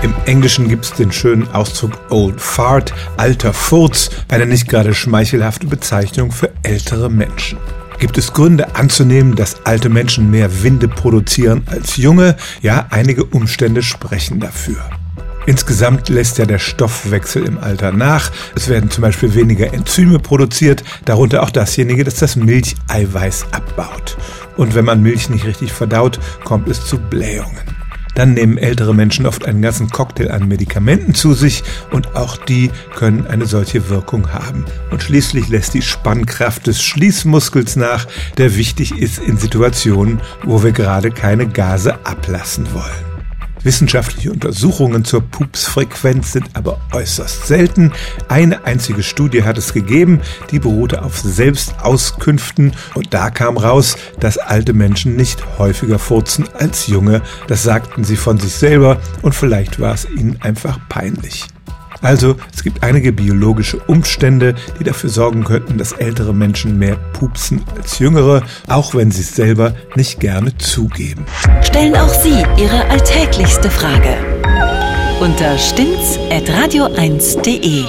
Im Englischen gibt es den schönen Ausdruck Old Fart, alter Furz, eine nicht gerade schmeichelhafte Bezeichnung für ältere Menschen. Gibt es Gründe anzunehmen, dass alte Menschen mehr Winde produzieren als junge? Ja, einige Umstände sprechen dafür. Insgesamt lässt ja der Stoffwechsel im Alter nach. Es werden zum Beispiel weniger Enzyme produziert, darunter auch dasjenige, das das Milcheiweiß abbaut. Und wenn man Milch nicht richtig verdaut, kommt es zu Blähungen. Dann nehmen ältere Menschen oft einen ganzen Cocktail an Medikamenten zu sich und auch die können eine solche Wirkung haben. Und schließlich lässt die Spannkraft des Schließmuskels nach, der wichtig ist in Situationen, wo wir gerade keine Gase ablassen wollen. Wissenschaftliche Untersuchungen zur Pupsfrequenz sind aber äußerst selten. Eine einzige Studie hat es gegeben, die beruhte auf Selbstauskünften und da kam raus, dass alte Menschen nicht häufiger furzen als junge. Das sagten sie von sich selber und vielleicht war es ihnen einfach peinlich. Also es gibt einige biologische Umstände, die dafür sorgen könnten, dass ältere Menschen mehr pupsen als jüngere, auch wenn sie es selber nicht gerne zugeben. Stellen auch Sie Ihre alltäglichste Frage unter stimmtz.radio1.de.